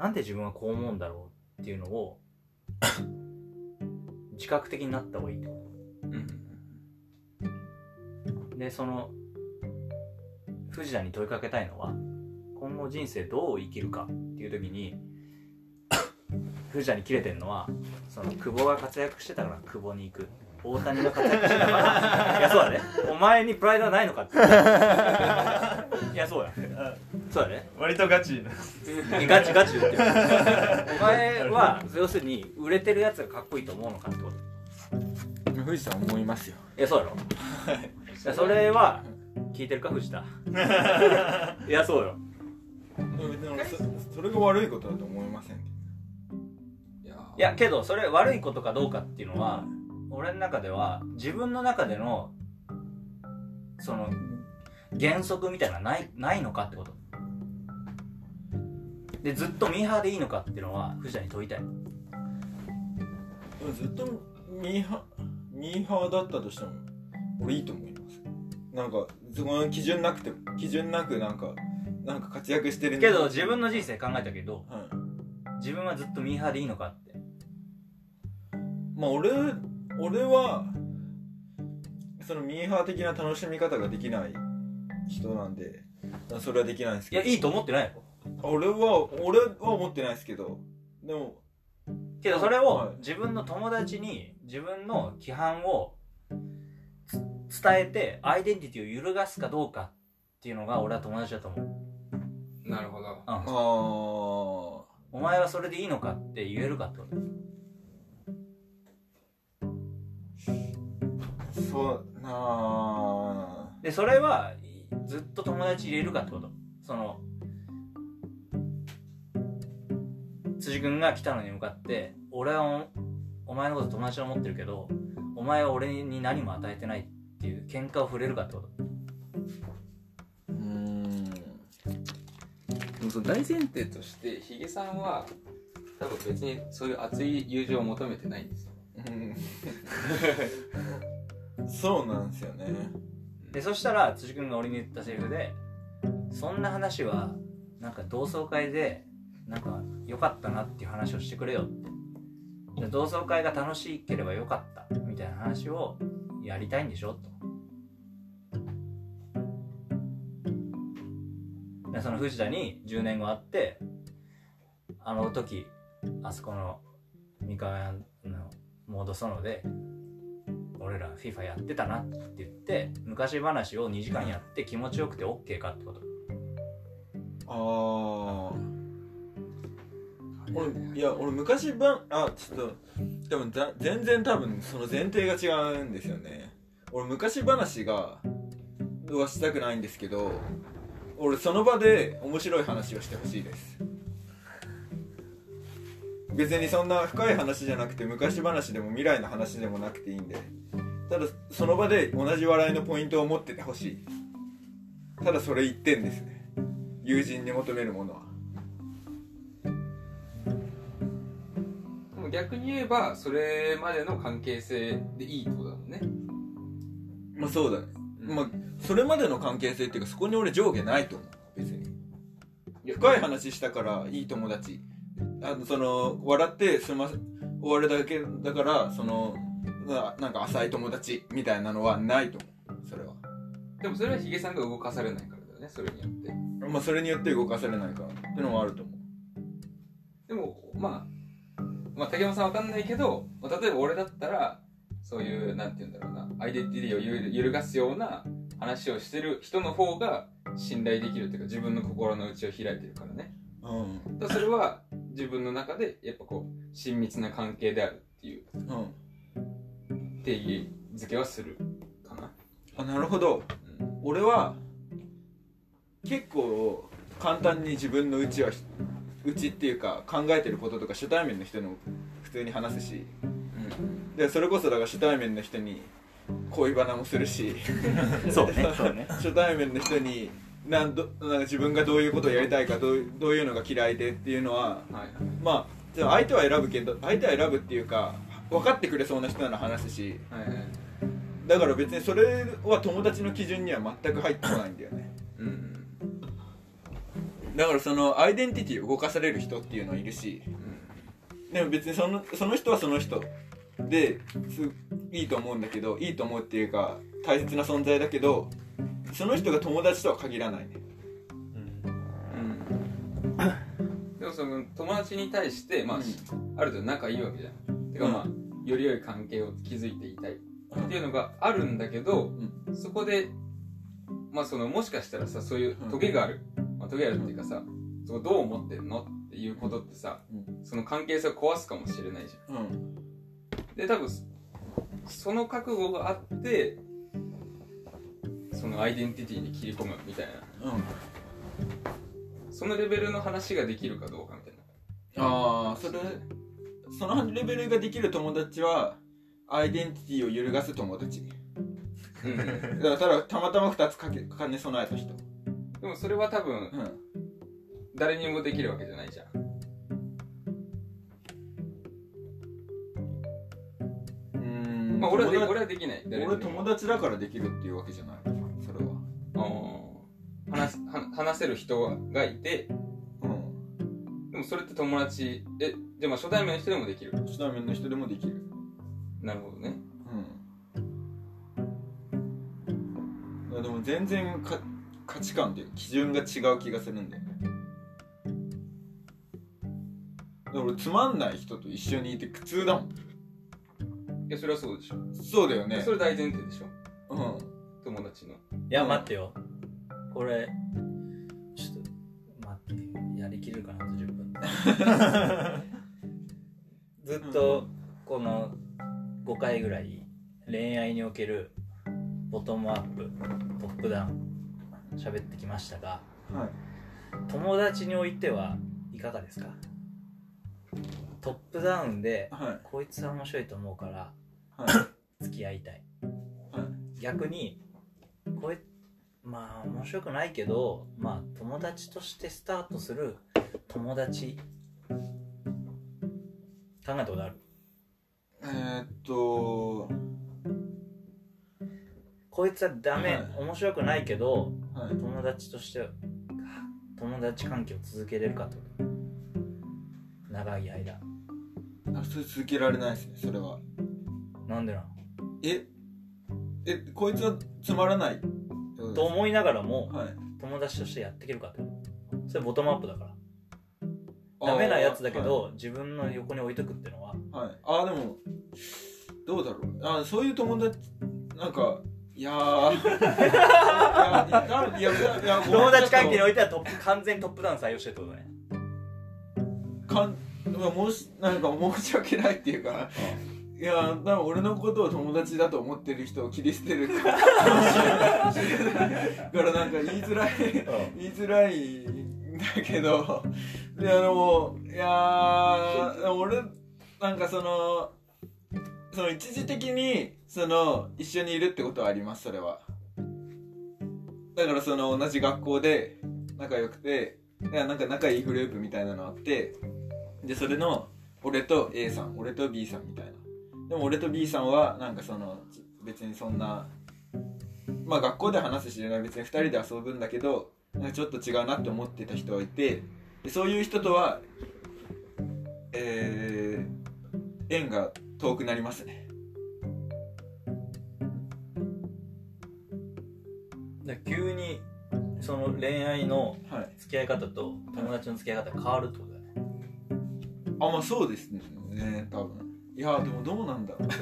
なんで自分はこう思うんだろうっていうのを 自覚的になった方がいいってこうんとでその藤田に問いかけたいのは今後人生どう生きるかっていう時に 藤田に切れてるのはその久保が活躍してたから久保に行く。大谷が活躍してたから。いやそうだね。お前にプライドはないのかっていやそうや。そうだね。割とガチな。ガチガチ言ってる。お前は要するに売れてるやつがかっこいいと思うのかってこと。富士山思いますよ。いやそうやろ。いやそれは聞いてるか藤田。いやそうよ。でもそそれが悪いことだと思いません。いや。いやけどそれ悪いことかどうかっていうのは俺の中では自分の中でのその原則みたいなないないのかってこと。でずっとミーハーでいいのかっていうのは藤田に問いたいずっとミーハミーハーだったとしても俺いいと思います。なんかそこの基準なくて基準なくなんかなんか活躍してるけど自分の人生考えたけどはい。自分はずっとミーハーでいいのかって。まあ俺俺はそのミーハー的な楽しみ方ができない人なんで。それはできないんですけど。いやいいと思ってないよ。俺は俺は思ってないですけど。でもけどそれはい。を自分の友達に自分の規範をつ伝えてアイデンティティを揺るがすかどうかっていうのが俺は友達だと思う、なるほど。うん。ああお前はそれでいいのかって言えるかってこと。そうなあでそれはずっと友達入れるかってこと。その辻君が北野に向かって俺はおお前のこと友達と思ってるけどお前は俺に何も与えてないっていう喧嘩を触れるかってこと。うーん。でもその大前提としてヒゲさんは多分別にそういう熱い友情を求めてないんですよ。うん。そうなんですよねでそしたら辻君が俺に言ったセリフでそんな話はなんか同窓会でなんか良かったなっていう話をしてくれよって。同窓会が楽しければよかったみたいな話をやりたいんでしょと。でその藤田に10年後会ってあの時あそこの三河屋のモードソノで俺ら FIFA やってたなって言って昔話を2時間やって気持ちよくて OK かってこと。ああ俺いや俺昔ばあちょっと多分ざ全然多分その前提が違うんですよね。俺昔話がはしたくないんですけど俺その場で面白い話をしてほしいです別にそんな深い話じゃなくて昔話でも未来の話でもなくていいんでただその場で同じ笑いのポイントを持っててほしい。ただそれ一点ですね。友人に求めるものは。逆に言えばそれまでの関係性でいいってことだもんね。まあそうだね、うん。まあそれまでの関係性っていうかそこに俺上下ないと思う。別に。深い話したからいい友達あのその笑って済ま終わるだけだからそのななんか浅い友達みたいなのはないと思う。それは。でもそれはヒゲさんが動かされないからだよねそれによって。まあそれによって動かされないから。っていうのはあると思う。でもまあまあ竹山さんわかんないけど、まあ、例えば俺だったらそういうなんて言うんだろうなアイデンティティを揺るがすような話をしてる人の方が信頼できるっていうか自分の心の内を開いてるからね。うん。だそれは自分の中でやっぱこう親密な関係であるっていううん定義づけはするかな、あなるほど。うん。俺は結構簡単に自分の内は内っていうか考えてることとか初対面の人にも普通に話すし。でそれこそだから初対面の人に恋バナもするし。そうねそうね。初対面の人になんどなんか自分がどういうことをやりたいかどういうどういうのが嫌いでっていうのはうんはい。まあじゃあ相手は選ぶけど相手は選ぶっていうか分かってくれそうな人なら話すしはいはい。だから別にそれは友達の基準には全く入ってこないんだよね。うん。だからそのアイデンティティを動かされる人っていうのはいるしうん。でも別にそのその人はその人ですいいと思うんだけどいいと思うっていうか大切な存在だけどその人が友達とは限らないね。うん。でもその友達に対して、まあある程度仲いいわけじゃん。てかまあ、より良い関係を築いていたいっていうのがあるんだけど、そこでまあそのもしかしたらさそういうトゲがある、まあ、トゲがあるっていうかさそこどう思ってんのっていうことってさ、うその関係性を壊すかもしれないじゃん。で多分その覚悟があってそのアイデンティティに切り込むみたいな。うん。そのレベルの話ができるかどうかみたいな。ああそれそのレベルができる友達はアイデンティティを揺るがす友達？うん。だからただたまたま2つかけ兼ね備えた人。でもそれは多分うん。誰にもできるわけじゃないじゃん。うーん。まあ俺はで俺はできない。俺友達だからできるっていうわけじゃない？そ話話せる人がいて。うん。でもそれって友達えじゃあまあ初対面の人でもできる？初対面の人でもできる。なるほどね。うん。いやでも全然か価値観っていうか基準が違う気がするんだよね。俺つまんない人と一緒にいて苦痛だもん。いやそれはそうでしょ、そうだよね。それ大前提でしょ。うん。友達のいや待ってよ。これちょっと待ってやりきるかなあと10分。ずっとこの5回ぐらい恋愛におけるボトムアップトップダウン喋ってきましたがはい。友達においてはいかがですか？トップダウンではい。こいつは面白いと思うからはい。付き合いたい。はい。逆にこれまあ面白くないけどまあ友達としてスタートする友達考えたことある？えー、っとこいつはダメ、はい。面白くないけどはい。友達として友達関係を続けれるかと。長い間。あそれ続けられないですねそれは。なんでなえ？えこいつはつまらない？と思いながらもはい。友達としてやっていけるかって。それボトムアップだから。ダメなやつだけど、自分の横に置いとくってのは。はい、はい、あでもどうだろう。あそういう友達なんかいやー。いやいやいやいや友達関係においてはトップ完全にトップダウン採用してるってことね。かんまあ申しなんか申し訳ないっていうかいや多分俺のことを友達だと思ってる人を切り捨てるか。もしれないからなんか言いづらい言いづらいんだけど。いやでもいや俺なんかそのその一時的にその一緒にいるってことはありますそれは。だからその同じ学校で仲良くていやなんか仲いいグループみたいなのあってでそれの俺と A さん俺と B さんみたいなでも俺と B さんはなんかそのつ別にそんなまあ学校で話すし別に2人で遊ぶんだけどなんかちょっと違うなって思ってた人がいてでそういう人とはえー、縁が遠くなりますね。で急にその恋愛のはい。付き合い方と友達の付き合い方が変わるってことだよね。あまあそうですね多分いやでもどうなんだろう。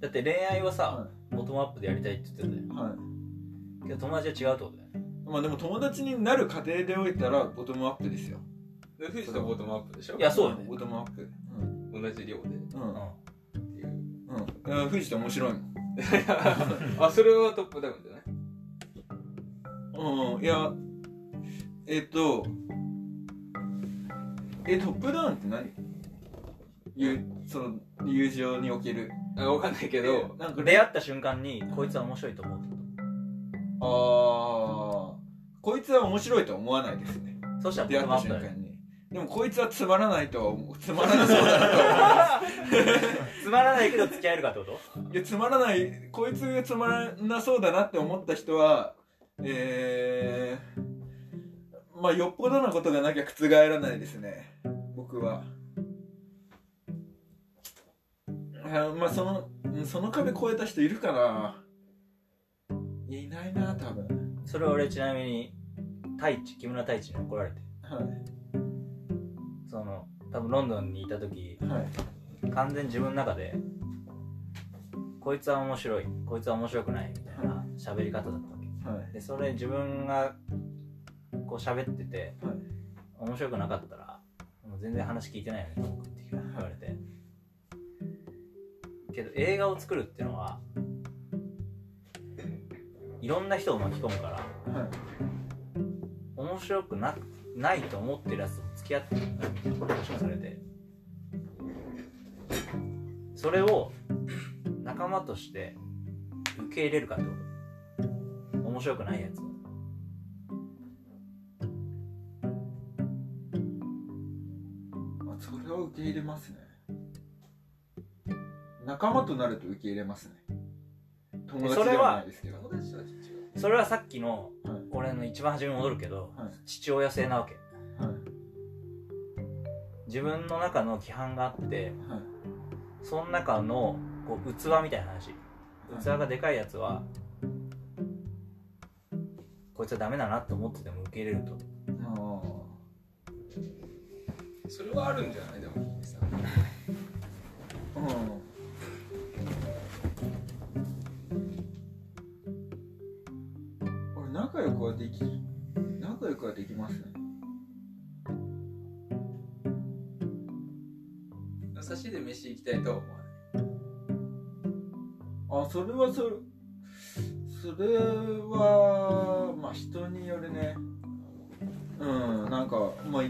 だって恋愛はさ、はボトムアップでやりたいって言ってたよはい。けど友達は違うってことだよね。まあでも友達になる過程でおいたらボトムアップですよ。で藤田ボトムアップでしょ？いやそうよね。ボトムアップ。うん。同じ量で。うん。っていううん。藤田面白いもん。あそれはトップダウンじゃない？うん。いやえっとえトップダウンって何？ゆその友情における？あわかんないけどなんか出会った瞬間にこいつは面白いと思う。ああこいつは面白いとは思わないですね。とそしたらボ出会った瞬間に。でもこいつはつまらないとは思う。つまらなそうだなとはつまらないけど付き合えるかってこと？いやつまらない。こいつがつまらなそうだなって思った人はえー、まあよっぽどなことがなきゃ覆らないですね。僕は。あまあそのうんその壁越えた人いるかな。いやいないな多分。それは俺ちなみに太一木村太一に怒られて。はその多分ロンドンにいた時いはい。完全に自分の中でこいつは面白いこいつは面白くないみたいな喋り方だったわけ。はい。でそれ自分がこう喋ってて、はい。面白くなかったらもう全然話聞いてないよねと思うって言われて。けど映画を作るっていうのはいろんな人を巻き込むからはい。面白くなないと思ってるやつと付き合ってるんだ話をされて。それを仲間として受け入れるかってこと。面白くないやつをそれは受け入れますね。仲間となると受け入れますね。友達ではないですけど。それはさっきのはい。俺の一番初めに戻るけどはい。父親性なわけ。はい。自分の中の規範があってはい。その中のこう器みたいな話。器がでかいやつはこいつはダメだなって思ってても受け入れると。あそれはあるんじゃない？でも。ヒゲさん。ーうん俺仲良くはでき仲良くはできますね。差しで飯行きたいとは思わない。あそれはそれそれはまあ人によるね。うんなんかまあ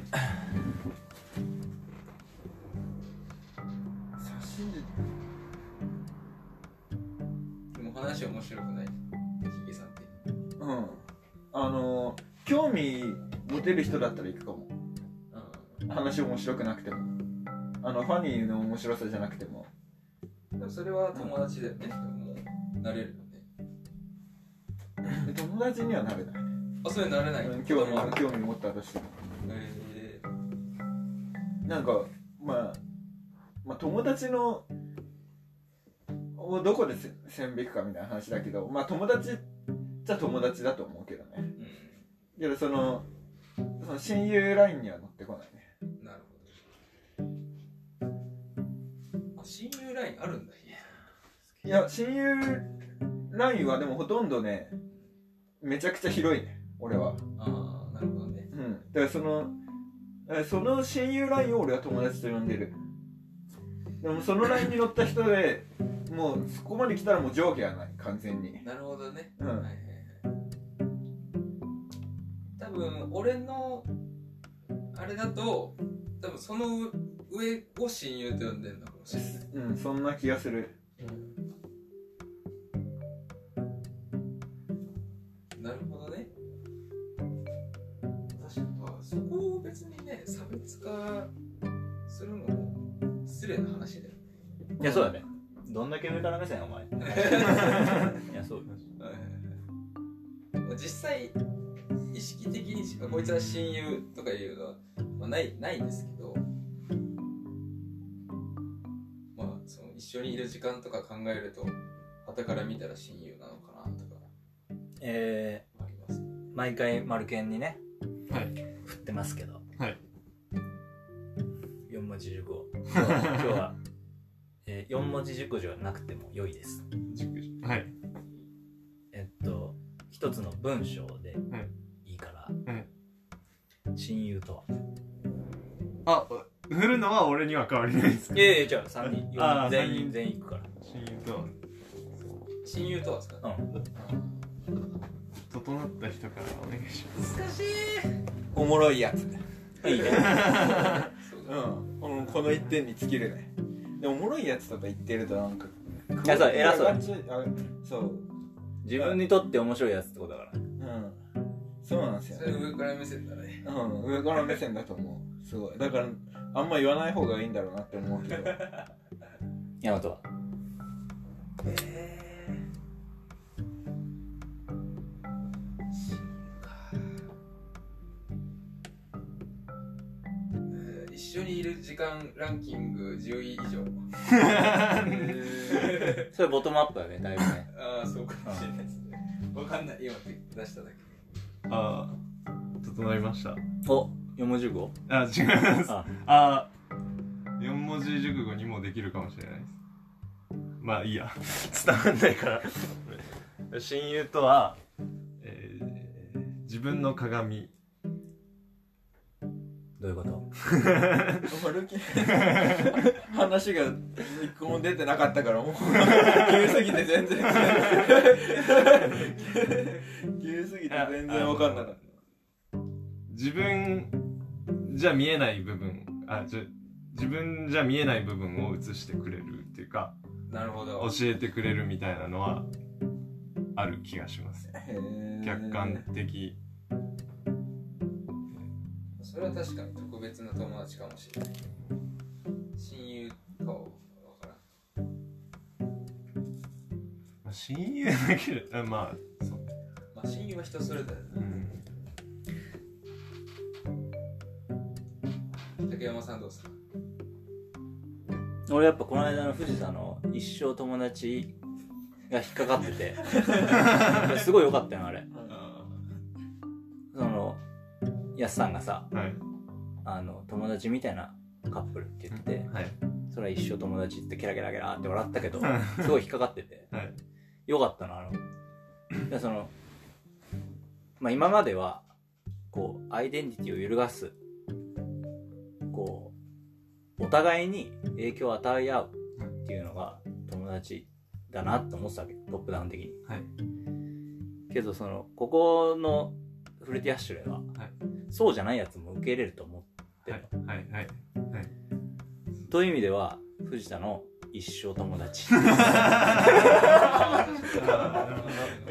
持てる人だったら行くかも。話面白くなくても。あのファニーの面白さじゃなくても。でもそれは友達だよね。もうなれるよね。で友達にはなれない。あそれなれない。うん興味興味持ったとしてもえなんかまあまあ友達のをどこでせ線引くかみたいな話だけどまあ友達じゃ友達だと思うけどね。ーうん。けどそのその親友ラインには乗ってこないね。なるほど。あ親友ラインあるんだいや親友ラインはでもほとんどねめちゃくちゃ広いね俺は。ああなるほどね。うん。だからそのえその親友ラインを俺は友達と呼んでる。でもそのラインに乗った人でもうそこまで来たらもう上下はない完全に。なるほどね、うん。はい多分俺のあれだと多分その上を親友と呼んでるのかもし。れないうんそんな気がする。なるほどね。確かにそこを別にね差別化するのも失礼な話だよね。いやそうだね。どんだけ上から目線お前。いやそう実際意識的にしかこいつは親友とかいうのは、まあ、ないないんですけどまあその一緒にいる時間とか考えると傍から見たら親友なのかなとかえあります。ー、毎回マルケンにねはい。振ってますけど。はい。4文字熟語。今日は今日は、えー、4文字熟語じゃなくても良いです。はい。えっと一つの文章ではいのは俺には変わりないですいやいやじゃあ3人あー四人。全員全員いくから。親友とは親友とはですか、うん。整った人からお願いします。難しい。おもろいやつ。いいね。うん。このこの一点に尽きるね。でもおもろいやつとか言ってるとなんかいやそう偉そうあそう。自分にとって面白いやつってことだから。うんそうなんですよそれ上から目線だね。うん上から目線だと思う。すごい。だからあんま言わない方がいいんだろうなって思うけど ヤマトは？えー。一緒にいる時間ランキング10位以上。それボトムアップだねだいぶね。ああそうかもしれないですね。わかんない。今出しただけああ整いました。お4文字熟語？あ違います。あ。あ4文字熟語にもできるかもしれないです。まあいいや。伝わんないから。親友とは、えー自分の鏡。どういうこと？話が一個も出てなかったからもう。急すぎて全然急すぎて全然分かんなかっ自分じゃ見えない部分あじゃ自分じゃ見えない部分を映してくれるっていうかなるほど。教えてくれるみたいなのはある気がします。客観的。それは確かに特別な友達かもしれない。親友かは分からん。まあ親友だけであまあまあ親友は人それぞれだうん。竹山さんどうですか？俺やっぱこの間の藤田の一生友達が引っかかってて。すごい良かったよあれ。そのやすさんがさはい。あの友達みたいなカップルって言っててはい。それは一生友達ってケラケラケラって笑ったけど すごい引っかかってて。はい。よかったなあの。でそのまあ今まではこうアイデンティティを揺るがすこうお互いに影響を与え合うっていうのが友達だなって思ってたわけトップダウン的に。はい。けどそのここのフルティアッシュでは、そうじゃないやつも受け入れると思ってる。の、はい。はい。という意味では藤田の一生友達。い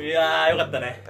やーよかったね